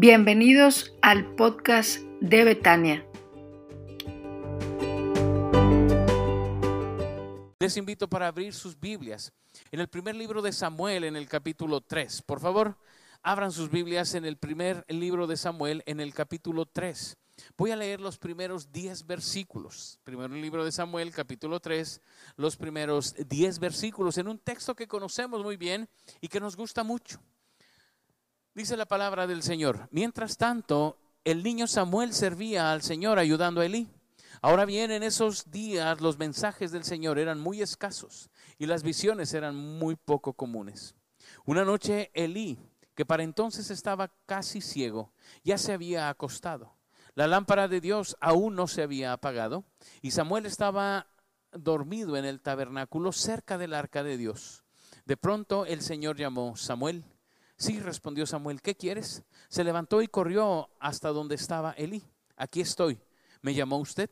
Bienvenidos al podcast de Betania. Les invito para abrir sus Biblias en el primer libro de Samuel, en el capítulo 3. Por favor, abran sus Biblias en el primer libro de Samuel, en el capítulo 3. Voy a leer los primeros 10 versículos. Primero el libro de Samuel, capítulo 3, los primeros 10 versículos en un texto que conocemos muy bien y que nos gusta mucho. Dice la palabra del Señor. Mientras tanto, el niño Samuel servía al Señor ayudando a Elí. Ahora bien, en esos días los mensajes del Señor eran muy escasos y las visiones eran muy poco comunes. Una noche Elí, que para entonces estaba casi ciego, ya se había acostado. La lámpara de Dios aún no se había apagado y Samuel estaba dormido en el tabernáculo cerca del arca de Dios. De pronto el Señor llamó, Samuel, Sí, respondió Samuel, ¿qué quieres? Se levantó y corrió hasta donde estaba Elí. Aquí estoy. ¿Me llamó usted?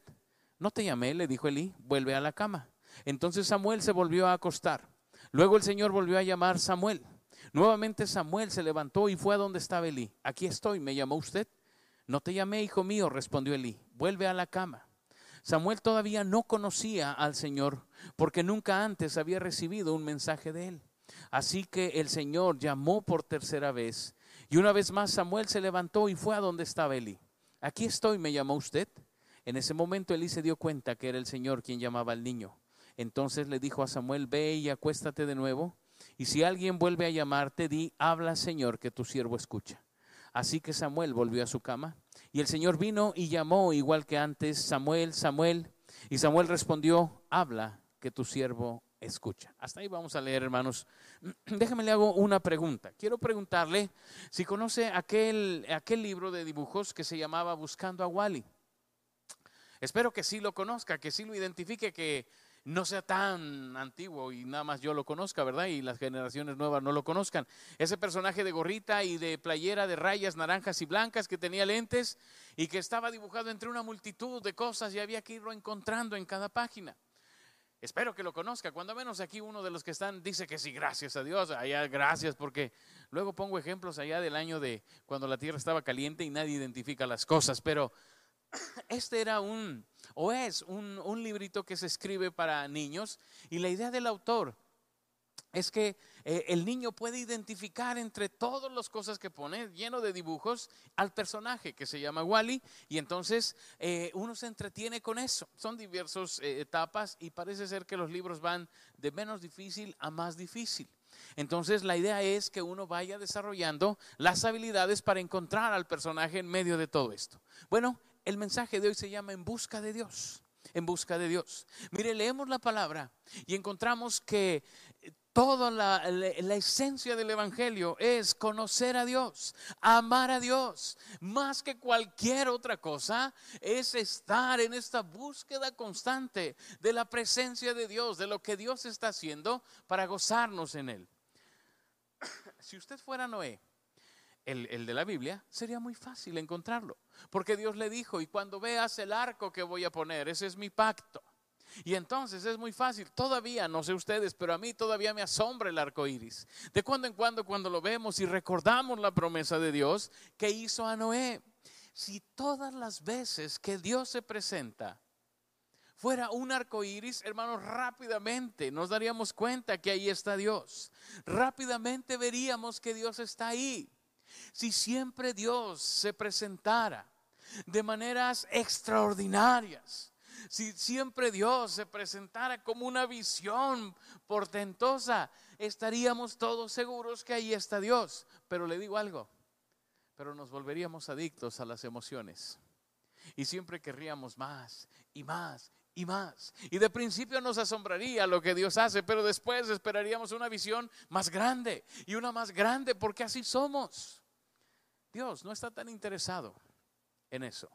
No te llamé, le dijo Elí, vuelve a la cama. Entonces Samuel se volvió a acostar. Luego el Señor volvió a llamar Samuel. Nuevamente Samuel se levantó y fue a donde estaba Elí. Aquí estoy, ¿me llamó usted? No te llamé, hijo mío, respondió Elí, vuelve a la cama. Samuel todavía no conocía al Señor porque nunca antes había recibido un mensaje de él. Así que el Señor llamó por tercera vez. Y una vez más Samuel se levantó y fue a donde estaba Eli. Aquí estoy, me llamó usted. En ese momento Eli se dio cuenta que era el Señor quien llamaba al niño. Entonces le dijo a Samuel, ve y acuéstate de nuevo. Y si alguien vuelve a llamarte, di, habla Señor, que tu siervo escucha. Así que Samuel volvió a su cama. Y el Señor vino y llamó igual que antes, Samuel, Samuel. Y Samuel respondió, habla, que tu siervo escucha. Hasta ahí vamos a leer, hermanos. Déjame le hago una pregunta. Quiero preguntarle si conoce aquel, aquel libro de dibujos que se llamaba Buscando a Wally. Espero que sí lo conozca, que sí lo identifique, que no sea tan antiguo y nada más yo lo conozca, ¿verdad? Y las generaciones nuevas no lo conozcan. Ese personaje de gorrita y de playera de rayas naranjas y blancas que tenía lentes y que estaba dibujado entre una multitud de cosas y había que irlo encontrando en cada página. Espero que lo conozca. Cuando menos aquí uno de los que están dice que sí, gracias a Dios. Allá gracias porque luego pongo ejemplos allá del año de cuando la tierra estaba caliente y nadie identifica las cosas. Pero este era un, o es un, un librito que se escribe para niños y la idea del autor es que eh, el niño puede identificar entre todas las cosas que pone, lleno de dibujos, al personaje que se llama Wally, y entonces eh, uno se entretiene con eso. Son diversas eh, etapas y parece ser que los libros van de menos difícil a más difícil. Entonces la idea es que uno vaya desarrollando las habilidades para encontrar al personaje en medio de todo esto. Bueno, el mensaje de hoy se llama En busca de Dios en busca de Dios. Mire, leemos la palabra y encontramos que Toda la, esencia del Evangelio es conocer a Dios, amar a Dios. Más que cualquier otra cosa, es estar en esta búsqueda constante de la presencia de Dios, de lo que Dios está haciendo para gozarnos en Él. Si usted fuera Noé, el, de la Biblia, sería muy fácil encontrarlo. Porque Dios le dijo, y cuando veas el arco que voy a poner, ese es mi pacto. Y entonces es muy fácil. Todavía, no sé ustedes, pero a mí todavía me asombra el arco iris. De cuando en cuando, cuando lo vemos y recordamos la promesa de Dios que hizo a Noé. Si todas las veces que Dios se presenta fuera un arco iris, hermanos, rápidamente nos daríamos cuenta que ahí está Dios. Rápidamente veríamos que Dios está ahí. Si siempre Dios se presentara de maneras extraordinarias si siempre Dios se presentara como una visión portentosa, estaríamos todos seguros que ahí está Dios. Pero le digo algo, pero nos volveríamos adictos a las emociones. Y siempre querríamos más y más y más. Y de principio nos asombraría lo que Dios hace, pero después esperaríamos una visión más grande y una más grande porque así somos. Dios no está tan interesado en eso.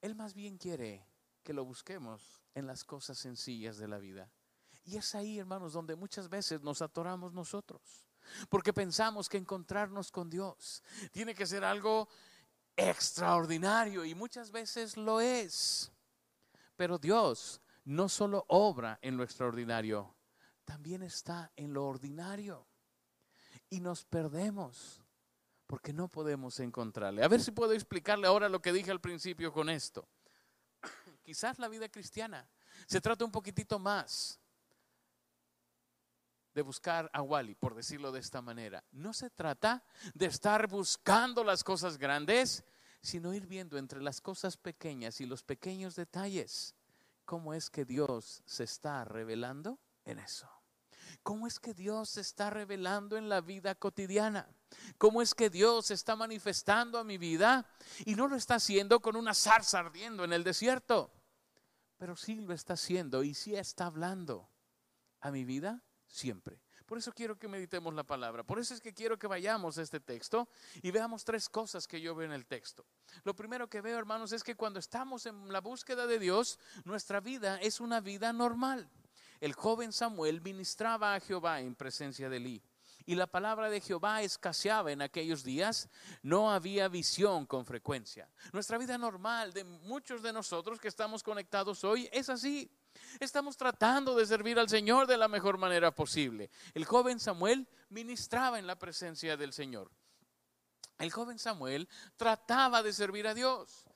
Él más bien quiere que lo busquemos en las cosas sencillas de la vida. Y es ahí, hermanos, donde muchas veces nos atoramos nosotros. Porque pensamos que encontrarnos con Dios tiene que ser algo extraordinario y muchas veces lo es. Pero Dios no solo obra en lo extraordinario, también está en lo ordinario. Y nos perdemos porque no podemos encontrarle. A ver si puedo explicarle ahora lo que dije al principio con esto. Quizás la vida cristiana se trata un poquitito más de buscar a Wally, por decirlo de esta manera. No se trata de estar buscando las cosas grandes, sino ir viendo entre las cosas pequeñas y los pequeños detalles cómo es que Dios se está revelando en eso. ¿Cómo es que Dios se está revelando en la vida cotidiana? ¿Cómo es que Dios se está manifestando a mi vida? Y no lo está haciendo con una zarza ardiendo en el desierto, pero sí lo está haciendo y sí está hablando a mi vida siempre. Por eso quiero que meditemos la palabra. Por eso es que quiero que vayamos a este texto y veamos tres cosas que yo veo en el texto. Lo primero que veo, hermanos, es que cuando estamos en la búsqueda de Dios, nuestra vida es una vida normal el joven Samuel ministraba a Jehová en presencia de Elí. Y la palabra de Jehová escaseaba en aquellos días, no había visión con frecuencia. Nuestra vida normal de muchos de nosotros que estamos conectados hoy es así. Estamos tratando de servir al Señor de la mejor manera posible. El joven Samuel ministraba en la presencia del Señor. El joven Samuel trataba de servir a Dios.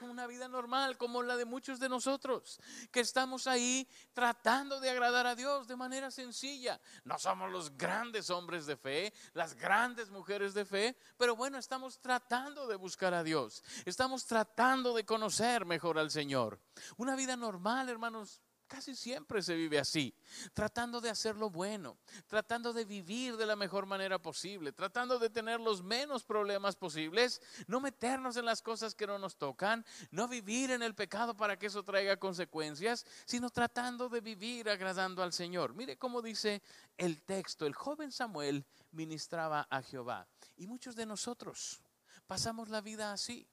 Una vida normal como la de muchos de nosotros, que estamos ahí tratando de agradar a Dios de manera sencilla. No somos los grandes hombres de fe, las grandes mujeres de fe, pero bueno, estamos tratando de buscar a Dios. Estamos tratando de conocer mejor al Señor. Una vida normal, hermanos, Casi siempre se vive así, tratando de hacer lo bueno, tratando de vivir de la mejor manera posible, tratando de tener los menos problemas posibles, no meternos en las cosas que no nos tocan, no vivir en el pecado para que eso traiga consecuencias, sino tratando de vivir agradando al Señor. Mire cómo dice el texto, el joven Samuel ministraba a Jehová y muchos de nosotros pasamos la vida así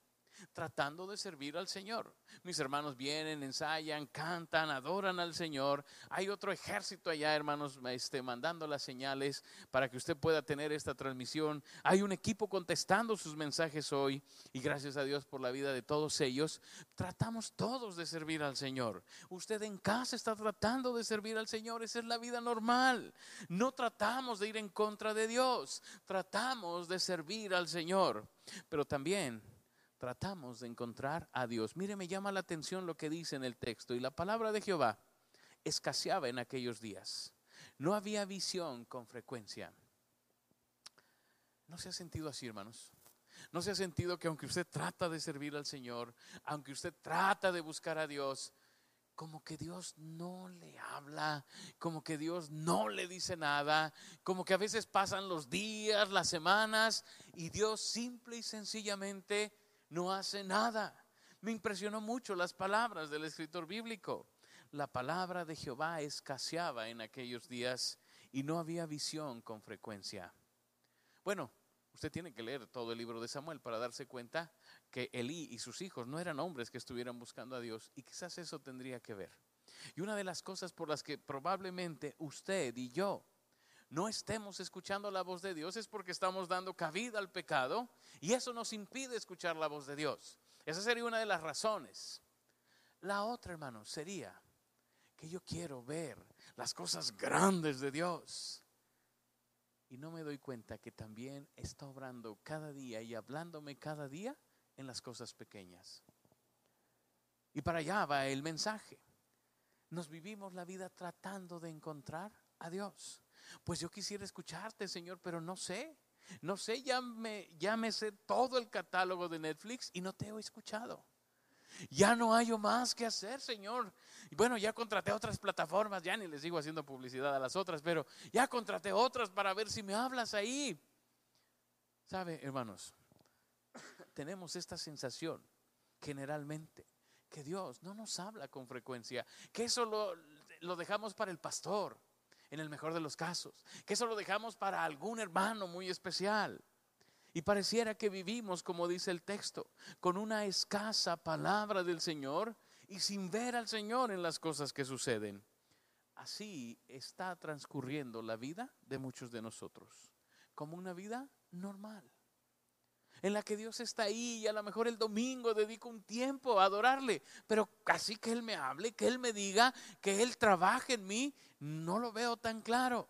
tratando de servir al Señor. Mis hermanos vienen, ensayan, cantan, adoran al Señor. Hay otro ejército allá, hermanos, este, mandando las señales para que usted pueda tener esta transmisión. Hay un equipo contestando sus mensajes hoy y gracias a Dios por la vida de todos ellos. Tratamos todos de servir al Señor. Usted en casa está tratando de servir al Señor. Esa es la vida normal. No tratamos de ir en contra de Dios. Tratamos de servir al Señor. Pero también tratamos de encontrar a Dios. Mire, me llama la atención lo que dice en el texto. Y la palabra de Jehová escaseaba en aquellos días. No había visión con frecuencia. ¿No se ha sentido así, hermanos? ¿No se ha sentido que aunque usted trata de servir al Señor, aunque usted trata de buscar a Dios, como que Dios no le habla, como que Dios no le dice nada, como que a veces pasan los días, las semanas, y Dios simple y sencillamente no hace nada. Me impresionó mucho las palabras del escritor bíblico. La palabra de Jehová escaseaba en aquellos días y no había visión con frecuencia. Bueno, usted tiene que leer todo el libro de Samuel para darse cuenta que Elí y sus hijos no eran hombres que estuvieran buscando a Dios y quizás eso tendría que ver. Y una de las cosas por las que probablemente usted y yo no estemos escuchando la voz de Dios es porque estamos dando cabida al pecado y eso nos impide escuchar la voz de Dios. Esa sería una de las razones. La otra, hermano, sería que yo quiero ver las cosas grandes de Dios. Y no me doy cuenta que también está obrando cada día y hablándome cada día en las cosas pequeñas. Y para allá va el mensaje. Nos vivimos la vida tratando de encontrar a Dios. Pues yo quisiera escucharte, Señor, pero no sé. No sé, ya me, ya me sé todo el catálogo de Netflix y no te he escuchado. Ya no hay más que hacer, Señor. Bueno, ya contraté otras plataformas, ya ni les sigo haciendo publicidad a las otras, pero ya contraté otras para ver si me hablas ahí. ¿Sabe, hermanos? Tenemos esta sensación generalmente que Dios no nos habla con frecuencia, que eso lo, lo dejamos para el pastor en el mejor de los casos, que eso lo dejamos para algún hermano muy especial. Y pareciera que vivimos, como dice el texto, con una escasa palabra del Señor y sin ver al Señor en las cosas que suceden. Así está transcurriendo la vida de muchos de nosotros, como una vida normal en la que Dios está ahí y a lo mejor el domingo dedico un tiempo a adorarle, pero casi que Él me hable, que Él me diga, que Él trabaje en mí, no lo veo tan claro.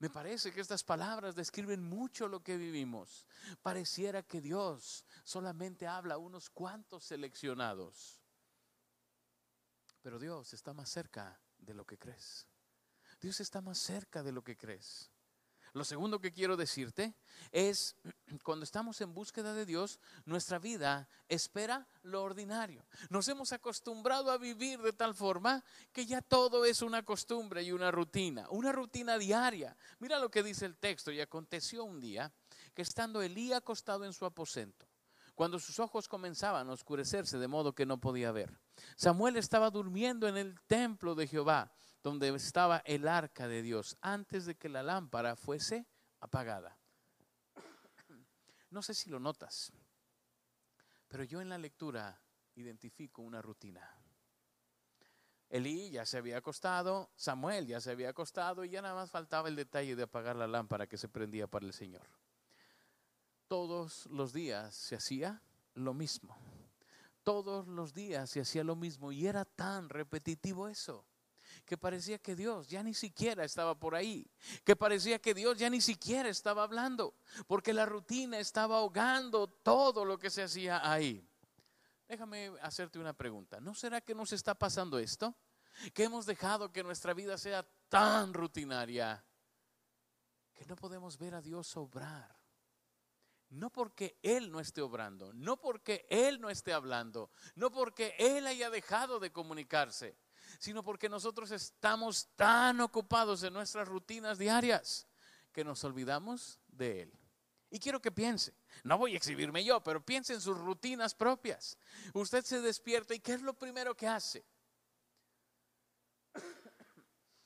Me parece que estas palabras describen mucho lo que vivimos. Pareciera que Dios solamente habla a unos cuantos seleccionados. Pero Dios está más cerca de lo que crees. Dios está más cerca de lo que crees. Lo segundo que quiero decirte es, cuando estamos en búsqueda de Dios, nuestra vida espera lo ordinario. Nos hemos acostumbrado a vivir de tal forma que ya todo es una costumbre y una rutina, una rutina diaria. Mira lo que dice el texto, y aconteció un día que estando Elí acostado en su aposento, cuando sus ojos comenzaban a oscurecerse de modo que no podía ver. Samuel estaba durmiendo en el templo de Jehová, donde estaba el arca de Dios, antes de que la lámpara fuese apagada. No sé si lo notas, pero yo en la lectura identifico una rutina. Elí ya se había acostado, Samuel ya se había acostado y ya nada más faltaba el detalle de apagar la lámpara que se prendía para el Señor todos los días se hacía lo mismo. Todos los días se hacía lo mismo y era tan repetitivo eso que parecía que Dios ya ni siquiera estaba por ahí, que parecía que Dios ya ni siquiera estaba hablando, porque la rutina estaba ahogando todo lo que se hacía ahí. Déjame hacerte una pregunta, ¿no será que nos está pasando esto? Que hemos dejado que nuestra vida sea tan rutinaria que no podemos ver a Dios obrar no porque Él no esté obrando, no porque Él no esté hablando, no porque Él haya dejado de comunicarse, sino porque nosotros estamos tan ocupados en nuestras rutinas diarias que nos olvidamos de Él. Y quiero que piense, no voy a exhibirme yo, pero piense en sus rutinas propias. Usted se despierta y ¿qué es lo primero que hace?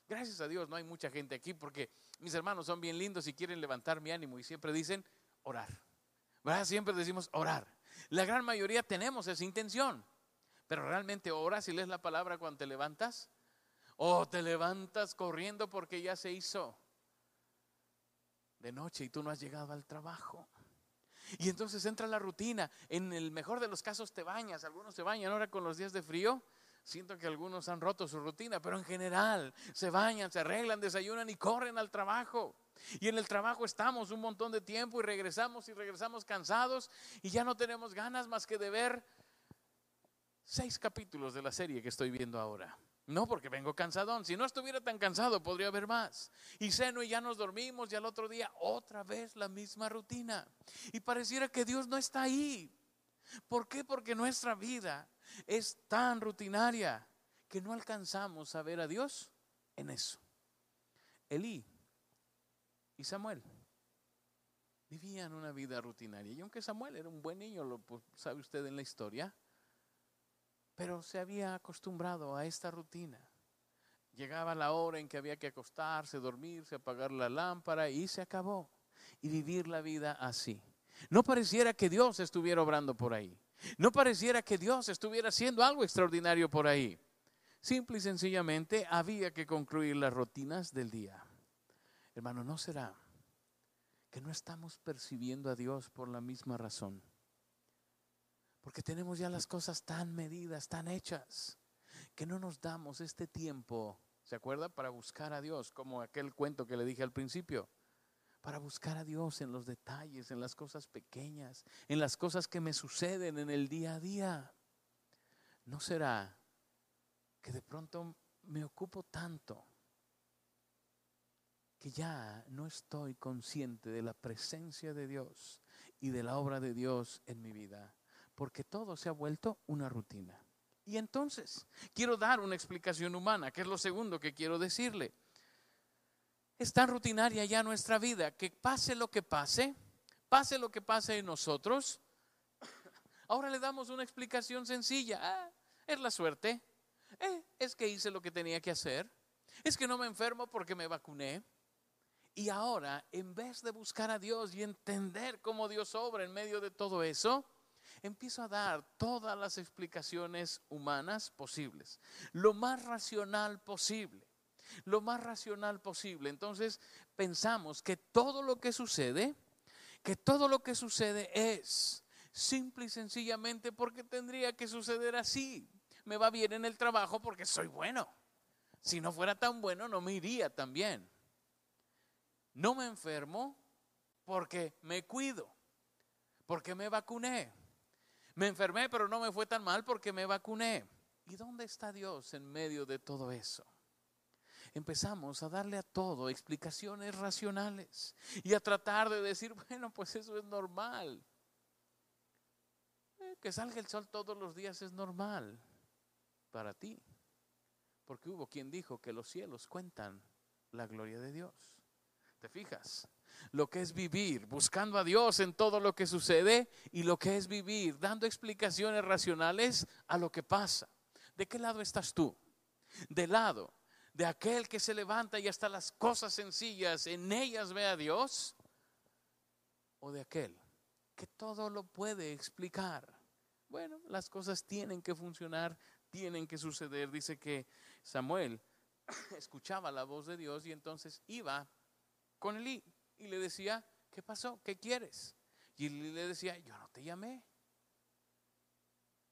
Gracias a Dios no hay mucha gente aquí porque mis hermanos son bien lindos y quieren levantar mi ánimo y siempre dicen orar. Siempre decimos orar. La gran mayoría tenemos esa intención. Pero realmente oras y lees la palabra cuando te levantas. O te levantas corriendo porque ya se hizo de noche y tú no has llegado al trabajo. Y entonces entra la rutina. En el mejor de los casos te bañas. Algunos se bañan ahora con los días de frío. Siento que algunos han roto su rutina, pero en general se bañan, se arreglan, desayunan y corren al trabajo. Y en el trabajo estamos un montón de tiempo y regresamos y regresamos cansados y ya no tenemos ganas más que de ver seis capítulos de la serie que estoy viendo ahora. No porque vengo cansadón. Si no estuviera tan cansado, podría haber más. Y ceno y ya nos dormimos y al otro día otra vez la misma rutina. Y pareciera que Dios no está ahí. ¿Por qué? Porque nuestra vida es tan rutinaria que no alcanzamos a ver a Dios en eso. Elí y Samuel vivían una vida rutinaria. Y aunque Samuel era un buen niño, lo pues, sabe usted en la historia, pero se había acostumbrado a esta rutina. Llegaba la hora en que había que acostarse, dormirse, apagar la lámpara y se acabó. Y vivir la vida así. No pareciera que Dios estuviera obrando por ahí. No pareciera que Dios estuviera haciendo algo extraordinario por ahí. Simple y sencillamente había que concluir las rutinas del día. Hermano, ¿no será que no estamos percibiendo a Dios por la misma razón? Porque tenemos ya las cosas tan medidas, tan hechas, que no nos damos este tiempo, ¿se acuerda? Para buscar a Dios, como aquel cuento que le dije al principio. Para buscar a Dios en los detalles, en las cosas pequeñas, en las cosas que me suceden en el día a día. ¿No será que de pronto me ocupo tanto que ya no estoy consciente de la presencia de Dios y de la obra de Dios en mi vida, porque todo se ha vuelto una rutina. Y entonces, quiero dar una explicación humana, que es lo segundo que quiero decirle. Es tan rutinaria ya nuestra vida que pase lo que pase, pase lo que pase en nosotros, ahora le damos una explicación sencilla. Ah, es la suerte. Eh, es que hice lo que tenía que hacer. Es que no me enfermo porque me vacuné. Y ahora, en vez de buscar a Dios y entender cómo Dios obra en medio de todo eso, empiezo a dar todas las explicaciones humanas posibles, lo más racional posible, lo más racional posible. Entonces pensamos que todo lo que sucede, que todo lo que sucede es simple y sencillamente porque tendría que suceder así. Me va bien en el trabajo porque soy bueno. Si no fuera tan bueno, no me iría tan bien. No me enfermo porque me cuido, porque me vacuné. Me enfermé, pero no me fue tan mal porque me vacuné. ¿Y dónde está Dios en medio de todo eso? Empezamos a darle a todo explicaciones racionales y a tratar de decir, bueno, pues eso es normal. Eh, que salga el sol todos los días es normal para ti. Porque hubo quien dijo que los cielos cuentan la gloria de Dios. ¿Te fijas? Lo que es vivir buscando a Dios en todo lo que sucede y lo que es vivir dando explicaciones racionales a lo que pasa. ¿De qué lado estás tú? ¿Del lado de aquel que se levanta y hasta las cosas sencillas en ellas ve a Dios? ¿O de aquel que todo lo puede explicar? Bueno, las cosas tienen que funcionar, tienen que suceder. Dice que Samuel escuchaba la voz de Dios y entonces iba con Elí y le decía, ¿qué pasó? ¿Qué quieres? Y Elí le decía, yo no te llamé.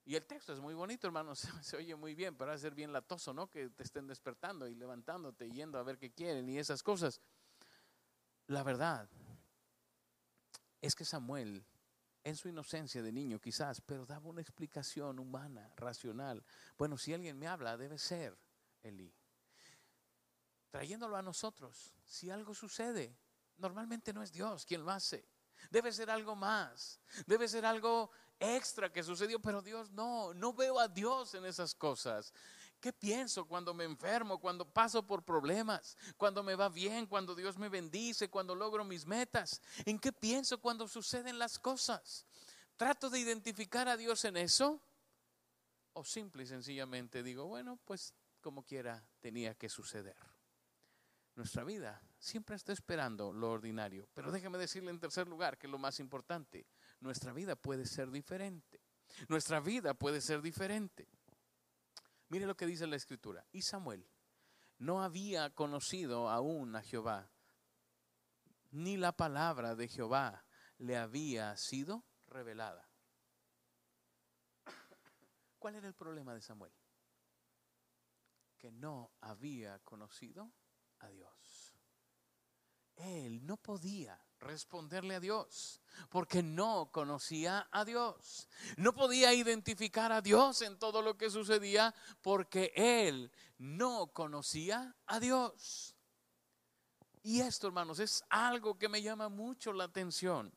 Y el texto es muy bonito, hermano, se, oye muy bien, pero va a ser bien latoso, ¿no? Que te estén despertando y levantándote, yendo a ver qué quieren y esas cosas. La verdad es que Samuel, en su inocencia de niño quizás, pero daba una explicación humana, racional. Bueno, si alguien me habla, debe ser Elí. Trayéndolo a nosotros, si algo sucede, normalmente no es Dios quien lo hace. Debe ser algo más. Debe ser algo extra que sucedió, pero Dios no, no veo a Dios en esas cosas. ¿Qué pienso cuando me enfermo, cuando paso por problemas, cuando me va bien, cuando Dios me bendice, cuando logro mis metas? ¿En qué pienso cuando suceden las cosas? ¿Trato de identificar a Dios en eso? ¿O simple y sencillamente digo, bueno, pues como quiera tenía que suceder? Nuestra vida siempre está esperando lo ordinario. Pero déjeme decirle en tercer lugar que lo más importante, nuestra vida puede ser diferente. Nuestra vida puede ser diferente. Mire lo que dice la escritura. Y Samuel no había conocido aún a Jehová, ni la palabra de Jehová le había sido revelada. ¿Cuál era el problema de Samuel? Que no había conocido a Dios. Él no podía responderle a Dios porque no conocía a Dios. No podía identificar a Dios en todo lo que sucedía porque él no conocía a Dios. Y esto, hermanos, es algo que me llama mucho la atención.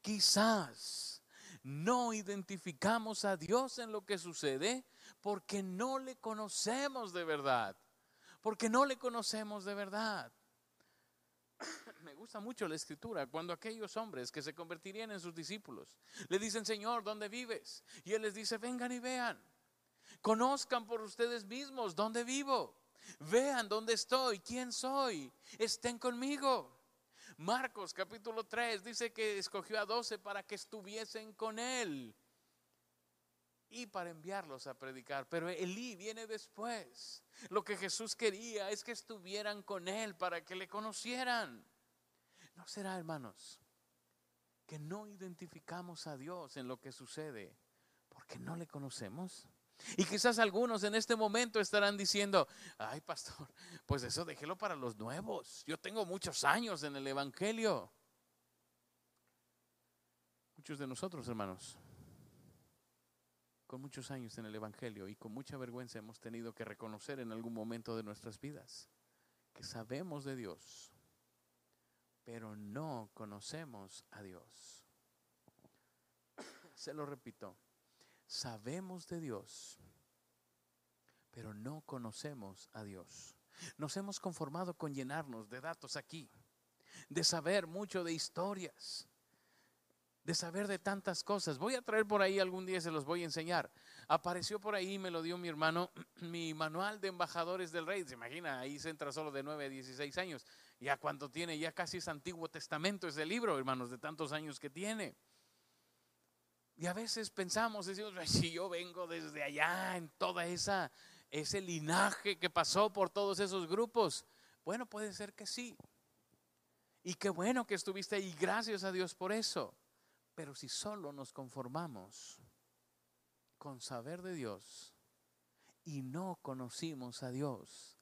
Quizás no identificamos a Dios en lo que sucede porque no le conocemos de verdad porque no le conocemos de verdad. Me gusta mucho la escritura cuando aquellos hombres que se convertirían en sus discípulos le dicen, Señor, ¿dónde vives? Y Él les dice, vengan y vean. Conozcan por ustedes mismos dónde vivo. Vean dónde estoy, quién soy. Estén conmigo. Marcos capítulo 3 dice que escogió a doce para que estuviesen con Él y para enviarlos a predicar. Pero Elí viene después. Lo que Jesús quería es que estuvieran con Él para que le conocieran. ¿No será, hermanos, que no identificamos a Dios en lo que sucede porque no le conocemos? Y quizás algunos en este momento estarán diciendo, ay pastor, pues eso déjelo para los nuevos. Yo tengo muchos años en el Evangelio. Muchos de nosotros, hermanos, con muchos años en el Evangelio y con mucha vergüenza hemos tenido que reconocer en algún momento de nuestras vidas que sabemos de Dios, pero no conocemos a Dios. Se lo repito, sabemos de Dios, pero no conocemos a Dios. Nos hemos conformado con llenarnos de datos aquí, de saber mucho de historias, de saber de tantas cosas. Voy a traer por ahí algún día, se los voy a enseñar. Apareció por ahí, me lo dio mi hermano, mi manual de embajadores del rey. Se imagina, ahí se entra solo de 9 a 16 años. Ya cuánto tiene, ya casi es Antiguo Testamento ese libro, hermanos, de tantos años que tiene. Y a veces pensamos, decimos, si yo vengo desde allá en toda esa ese linaje que pasó por todos esos grupos. Bueno, puede ser que sí. Y qué bueno que estuviste ahí, gracias a Dios por eso. Pero si solo nos conformamos con saber de Dios y no conocimos a Dios,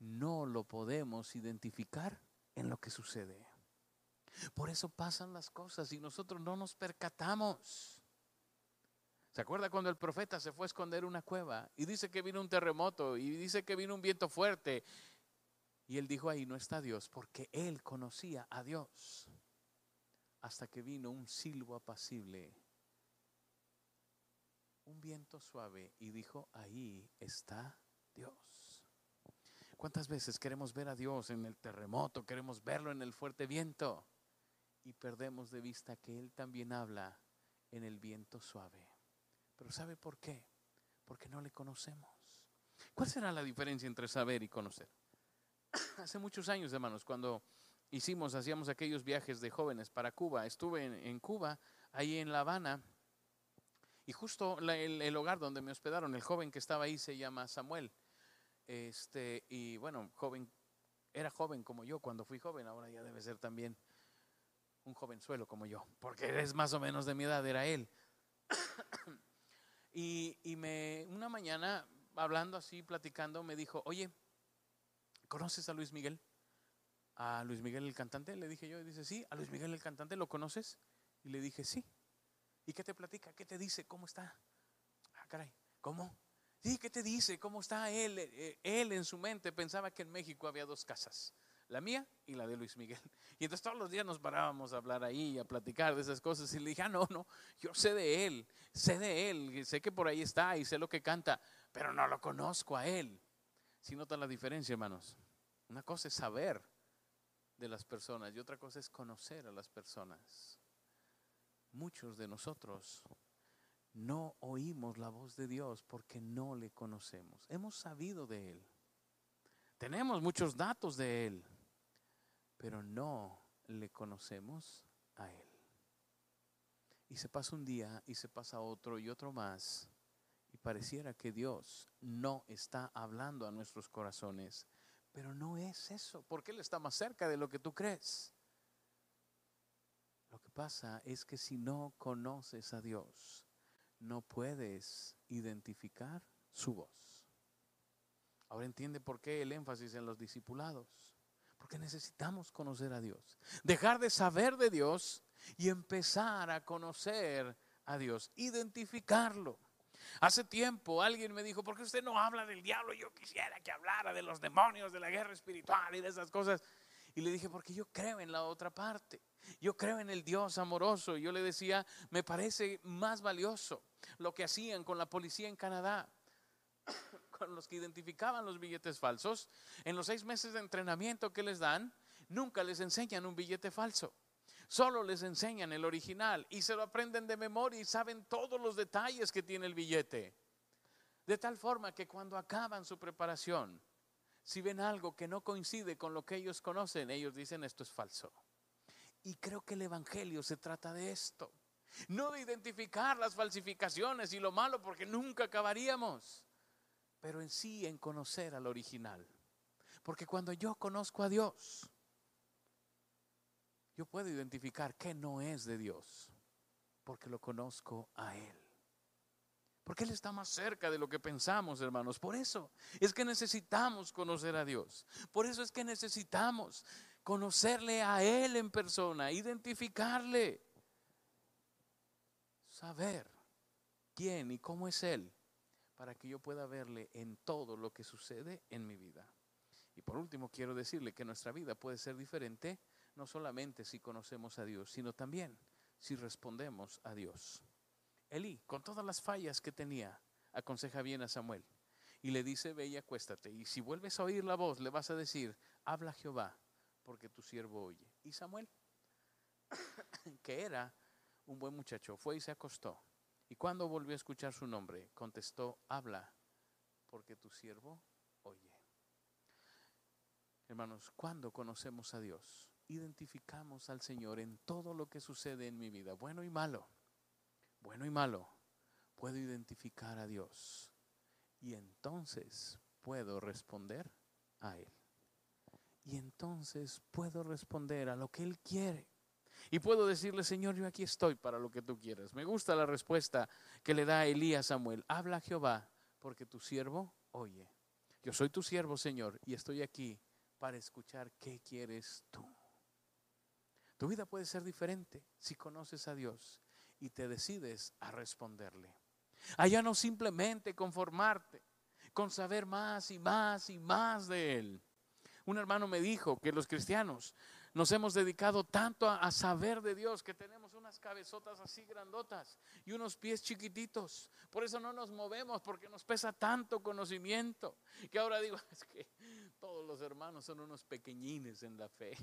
no lo podemos identificar en lo que sucede. Por eso pasan las cosas y nosotros no nos percatamos. ¿Se acuerda cuando el profeta se fue a esconder una cueva y dice que vino un terremoto y dice que vino un viento fuerte? Y él dijo ahí no está Dios porque él conocía a Dios hasta que vino un silbo apacible, un viento suave y dijo ahí está Dios. ¿Cuántas veces queremos ver a Dios en el terremoto, queremos verlo en el fuerte viento y perdemos de vista que Él también habla en el viento suave? Pero ¿sabe por qué? Porque no le conocemos. ¿Cuál será la diferencia entre saber y conocer? Hace muchos años, hermanos, cuando hicimos, hacíamos aquellos viajes de jóvenes para Cuba, estuve en, Cuba, ahí en La Habana, y justo el, el, hogar donde me hospedaron, el joven que estaba ahí se llama Samuel. Este, y bueno, joven, era joven como yo cuando fui joven, ahora ya debe ser también un jovenzuelo como yo, porque es más o menos de mi edad, era él. Y, me, una mañana, hablando así, platicando, me dijo, oye, ¿conoces a Luis Miguel? ¿A Luis Miguel el cantante? Le dije yo, y dice, sí, ¿a Luis Miguel el cantante lo conoces? Y le dije, sí. ¿Y qué te platica? ¿Qué te dice? ¿Cómo está? Ah, caray, ¿cómo? Sí, ¿qué te dice? ¿Cómo está él? Eh, él en su mente pensaba que en México había dos casas la mía y la de Luis Miguel. Y entonces todos los días nos parábamos a hablar ahí, a platicar de esas cosas. Y le dije, ah, no, no, yo sé de él, sé de él, sé que por ahí está y sé lo que canta, pero no lo conozco a él. Si notan la diferencia, hermanos, una cosa es saber de las personas y otra cosa es conocer a las personas. Muchos de nosotros no oímos la voz de Dios porque no le conocemos. Hemos sabido de Él. Tenemos muchos datos de Él pero no le conocemos a Él. Y se pasa un día y se pasa otro y otro más. Y pareciera que Dios no está hablando a nuestros corazones. Pero no es eso, porque Él está más cerca de lo que tú crees. Lo que pasa es que si no conoces a Dios, no puedes identificar su voz. Ahora entiende por qué el énfasis en los discipulados. Porque necesitamos conocer a Dios. Dejar de saber de Dios y empezar a conocer a Dios. Identificarlo. Hace tiempo alguien me dijo, ¿por qué usted no habla del diablo? Yo quisiera que hablara de los demonios, de la guerra espiritual y de esas cosas. Y le dije, porque yo creo en la otra parte. Yo creo en el Dios amoroso. Y yo le decía, me parece más valioso lo que hacían con la policía en Canadá con los que identificaban los billetes falsos, en los seis meses de entrenamiento que les dan, nunca les enseñan un billete falso. Solo les enseñan el original y se lo aprenden de memoria y saben todos los detalles que tiene el billete. De tal forma que cuando acaban su preparación, si ven algo que no coincide con lo que ellos conocen, ellos dicen esto es falso. Y creo que el Evangelio se trata de esto. No de identificar las falsificaciones y lo malo porque nunca acabaríamos pero en sí en conocer al original. Porque cuando yo conozco a Dios, yo puedo identificar que no es de Dios, porque lo conozco a Él. Porque Él está más cerca de lo que pensamos, hermanos. Por eso es que necesitamos conocer a Dios. Por eso es que necesitamos conocerle a Él en persona, identificarle, saber quién y cómo es Él para que yo pueda verle en todo lo que sucede en mi vida. Y por último, quiero decirle que nuestra vida puede ser diferente no solamente si conocemos a Dios, sino también si respondemos a Dios. Elí, con todas las fallas que tenía, aconseja bien a Samuel y le dice, ve y acuéstate. Y si vuelves a oír la voz, le vas a decir, habla Jehová, porque tu siervo oye. Y Samuel, que era un buen muchacho, fue y se acostó. Y cuando volvió a escuchar su nombre, contestó, habla, porque tu siervo oye. Hermanos, cuando conocemos a Dios, identificamos al Señor en todo lo que sucede en mi vida, bueno y malo, bueno y malo, puedo identificar a Dios y entonces puedo responder a Él. Y entonces puedo responder a lo que Él quiere. Y puedo decirle, Señor, yo aquí estoy para lo que tú quieras. Me gusta la respuesta que le da Elías Samuel. Habla Jehová, porque tu siervo oye. Yo soy tu siervo, Señor, y estoy aquí para escuchar qué quieres tú. Tu vida puede ser diferente si conoces a Dios y te decides a responderle. Allá no simplemente conformarte con saber más y más y más de Él. Un hermano me dijo que los cristianos nos hemos dedicado tanto a, saber de Dios que tenemos unas cabezotas así grandotas y unos pies chiquititos. Por eso no nos movemos porque nos pesa tanto conocimiento. Que ahora digo, es que todos los hermanos son unos pequeñines en la fe.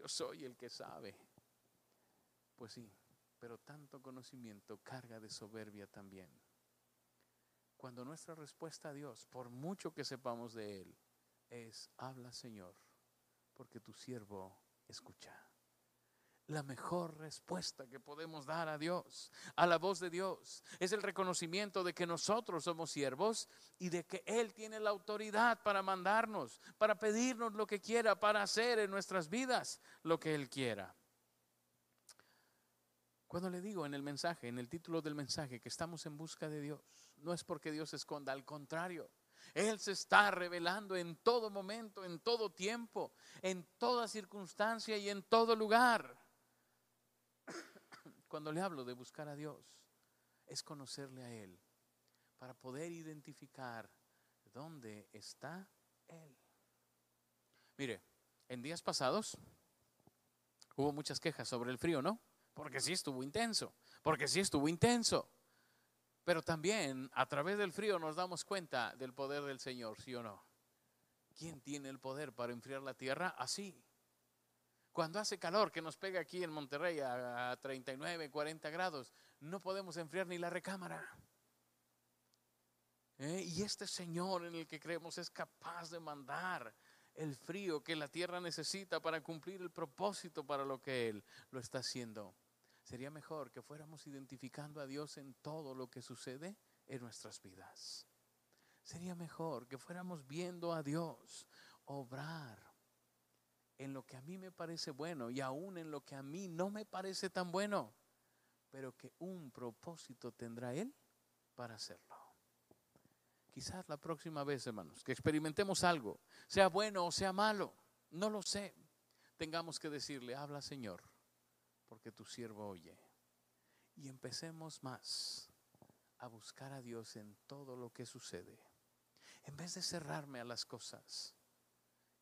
Yo soy el que sabe. Pues sí, pero tanto conocimiento carga de soberbia también. Cuando nuestra respuesta a Dios, por mucho que sepamos de Él, es, habla Señor, porque tu siervo escucha. La mejor respuesta que podemos dar a Dios, a la voz de Dios, es el reconocimiento de que nosotros somos siervos y de que Él tiene la autoridad para mandarnos, para pedirnos lo que quiera, para hacer en nuestras vidas lo que Él quiera. Cuando le digo en el mensaje, en el título del mensaje, que estamos en busca de Dios, no es porque Dios esconda, al contrario, él se está revelando en todo momento, en todo tiempo, en toda circunstancia y en todo lugar. Cuando le hablo de buscar a Dios, es conocerle a Él para poder identificar dónde está Él. Mire, en días pasados hubo muchas quejas sobre el frío, ¿no? Porque sí estuvo intenso, porque sí estuvo intenso. Pero también a través del frío nos damos cuenta del poder del Señor, ¿sí o no? ¿Quién tiene el poder para enfriar la tierra? Así. Cuando hace calor, que nos pega aquí en Monterrey a 39, 40 grados, no podemos enfriar ni la recámara. ¿Eh? Y este Señor en el que creemos es capaz de mandar el frío que la tierra necesita para cumplir el propósito para lo que Él lo está haciendo. Sería mejor que fuéramos identificando a Dios en todo lo que sucede en nuestras vidas. Sería mejor que fuéramos viendo a Dios obrar en lo que a mí me parece bueno y aún en lo que a mí no me parece tan bueno, pero que un propósito tendrá Él para hacerlo. Quizás la próxima vez, hermanos, que experimentemos algo, sea bueno o sea malo, no lo sé, tengamos que decirle, habla Señor, porque tu siervo oye. Y empecemos más a buscar a Dios en todo lo que sucede. En vez de cerrarme a las cosas,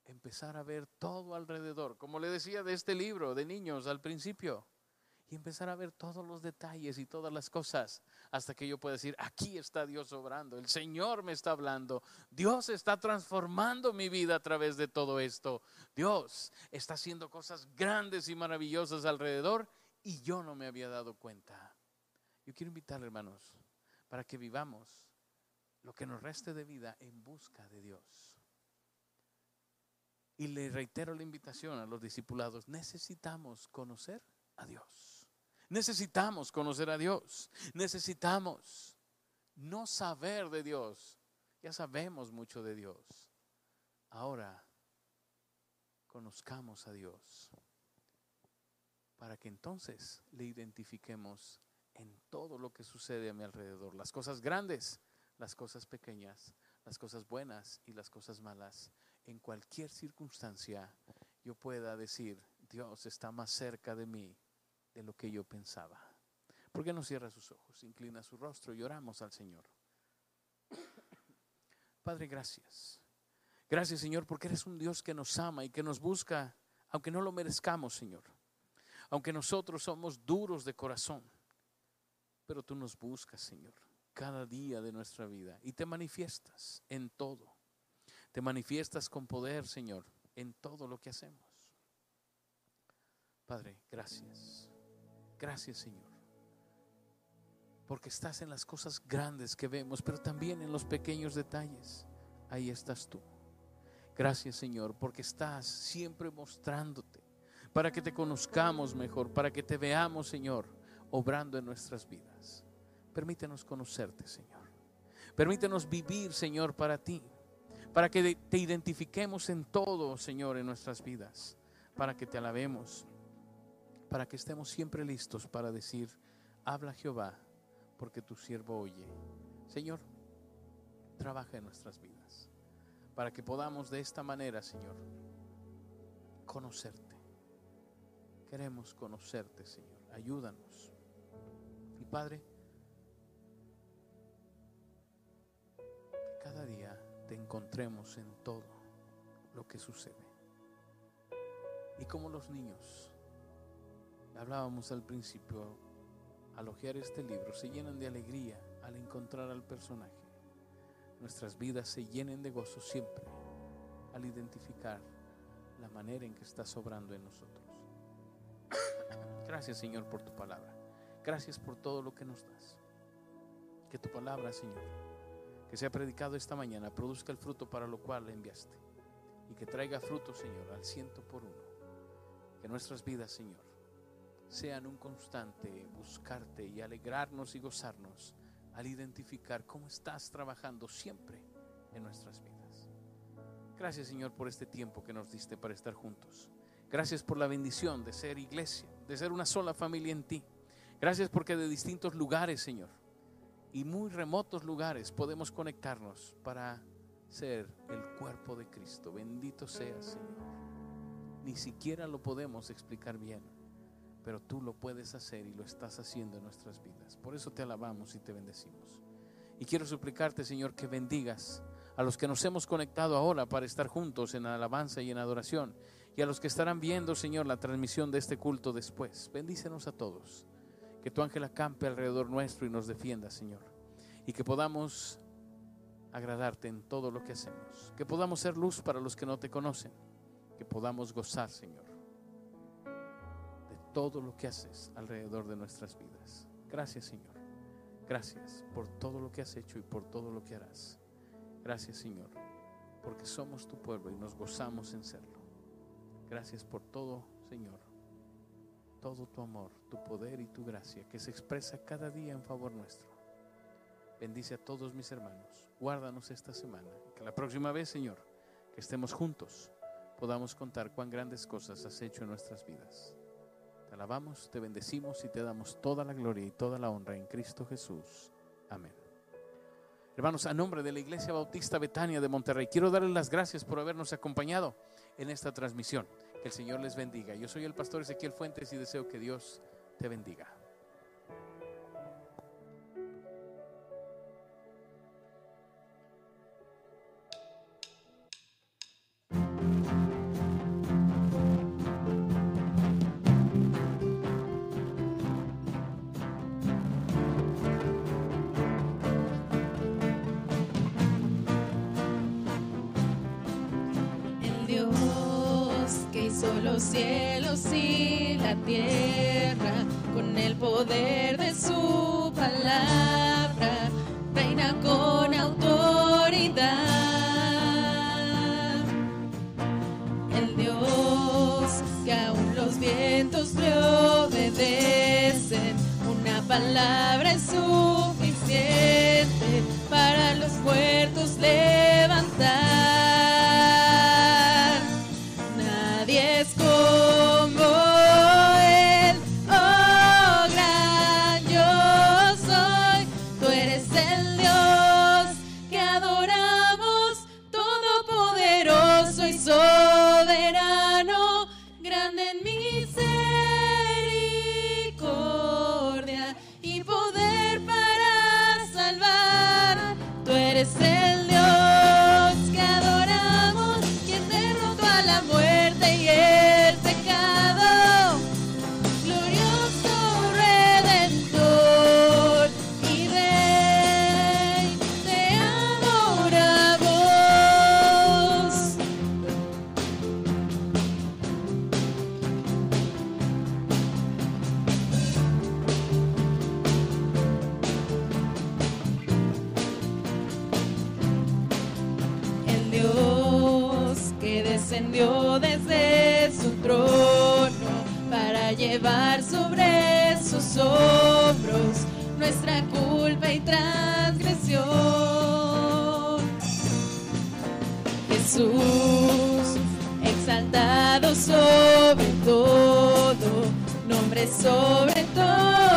empezar a ver todo alrededor, como le decía de este libro de niños al principio, y empezar a ver todos los detalles y todas las cosas hasta que yo pueda decir, aquí está Dios obrando, el Señor me está hablando, Dios está transformando mi vida a través de todo esto, Dios está haciendo cosas grandes y maravillosas alrededor y yo no me había dado cuenta. Yo quiero invitarle, hermanos, para que vivamos lo que nos reste de vida en busca de Dios. Y le reitero la invitación a los discipulados, necesitamos conocer a Dios. Necesitamos conocer a Dios. Necesitamos no saber de Dios. Ya sabemos mucho de Dios. Ahora conozcamos a Dios para que entonces le identifiquemos en todo lo que sucede a mi alrededor. Las cosas grandes, las cosas pequeñas, las cosas buenas y las cosas malas. En cualquier circunstancia yo pueda decir, Dios está más cerca de mí de lo que yo pensaba. ¿Por qué no cierra sus ojos, inclina su rostro y oramos al Señor? Padre, gracias. Gracias, Señor, porque eres un Dios que nos ama y que nos busca, aunque no lo merezcamos, Señor. Aunque nosotros somos duros de corazón, pero tú nos buscas, Señor, cada día de nuestra vida y te manifiestas en todo. Te manifiestas con poder, Señor, en todo lo que hacemos. Padre, gracias. Gracias Señor. Porque estás en las cosas grandes que vemos, pero también en los pequeños detalles. Ahí estás tú. Gracias Señor, porque estás siempre mostrándote para que te conozcamos mejor, para que te veamos Señor, obrando en nuestras vidas. Permítenos conocerte Señor. Permítenos vivir Señor para ti, para que te identifiquemos en todo Señor en nuestras vidas, para que te alabemos para que estemos siempre listos para decir, habla Jehová, porque tu siervo oye. Señor, trabaja en nuestras vidas, para que podamos de esta manera, Señor, conocerte, Queremos conocerte, Señor. Ayúdanos. Y Padre, te encontremos en todo lo que sucede. Y como los niños, hablábamos al principio, al ojear este libro, se llenan de alegría al encontrar al personaje. Nuestras vidas se llenen de gozo siempre al identificar la manera en que estás obrando en nosotros. Gracias Señor por tu palabra. Gracias por todo lo que nos das. Que tu palabra, Señor, que sea predicado esta mañana, produzca el fruto para lo cual la enviaste. Y que traiga fruto, Señor, al ciento por uno. Que nuestras vidas, Señor, sean un constante buscarte y alegrarnos y gozarnos al identificar cómo estás trabajando siempre en nuestras vidas. Gracias, Señor, por este tiempo que nos diste para estar juntos. Gracias por la bendición de ser iglesia, de ser una sola familia en ti. Gracias porque de distintos lugares, Señor, y muy remotos lugares podemos conectarnos para ser el cuerpo de Cristo. Bendito seas, Señor. Ni siquiera lo podemos explicar bien, pero tú lo puedes hacer y lo estás haciendo en nuestras vidas. Por eso te alabamos y te bendecimos. Y quiero suplicarte, Señor, que bendigas a los que nos hemos conectado ahora para estar juntos en alabanza y en adoración, y a los que estarán viendo, Señor, la transmisión de este culto después. Bendícenos a todos. Que tu ángel acampe alrededor nuestro y nos defienda, Señor. Y que podamos agradarte en todo lo que hacemos. Que podamos ser luz para los que no te conocen. Que podamos gozar, Señor, de todo lo que haces alrededor de nuestras vidas. Gracias, Señor. Gracias por todo lo que has hecho y por todo lo que harás. Gracias, Señor, porque somos tu pueblo y nos gozamos en serlo. Gracias por todo, Señor. Todo tu amor, tu poder y tu gracia que se expresa cada día en favor nuestro. Bendice a todos mis hermanos. Guárdanos esta semana. Que la próxima vez, Señor, que estemos juntos, podamos contar cuán grandes cosas has hecho en nuestras vidas. Te alabamos, te bendecimos y te damos toda la gloria y toda la honra en Cristo Jesús. Amén. Hermanos, a nombre de la Iglesia Bautista Betania de Monterrey, quiero darles las gracias por habernos acompañado en esta transmisión. Que el Señor les bendiga. Yo soy el pastor Ezequiel Fuentes y deseo que Dios te bendiga. Vientos le obedecen, una palabra es suficiente descendió desde su trono para llevar sobre sus hombros nuestra culpa y transgresión. Jesús, exaltado sobre todo, nombre sobre todo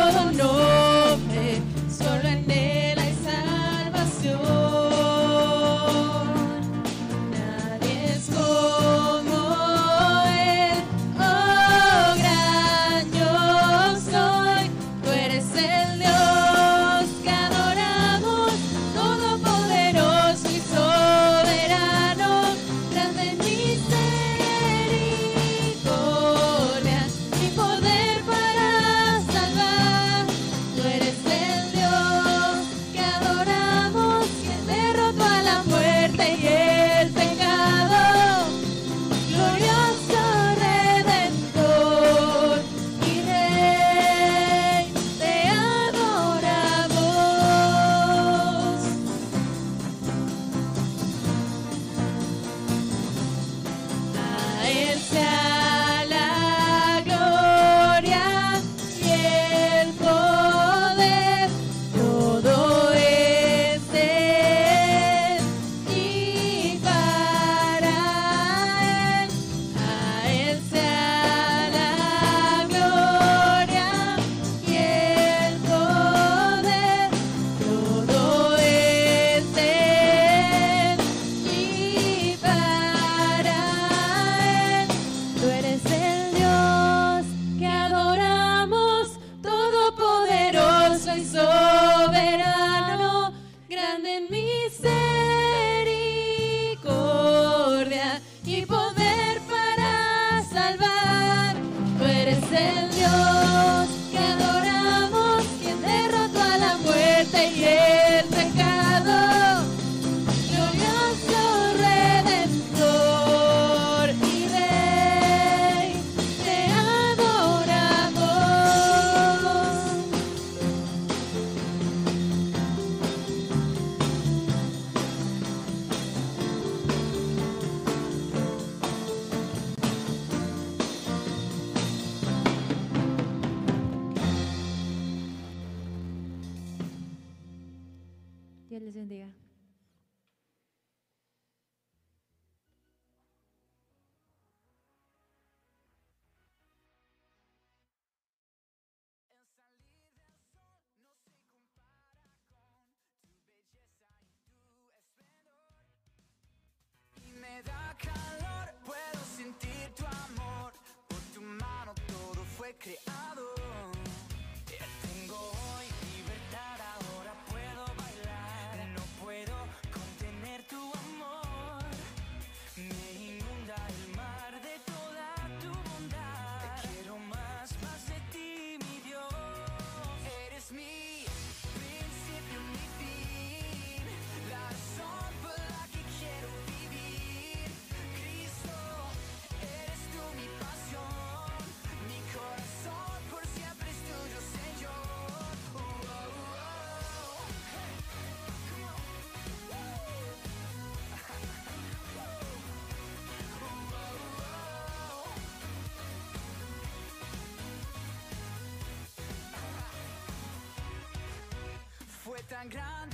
Dios les bendiga. me da calor, puedo sentir tu amor. Por tu mano todo fue creado. tan grande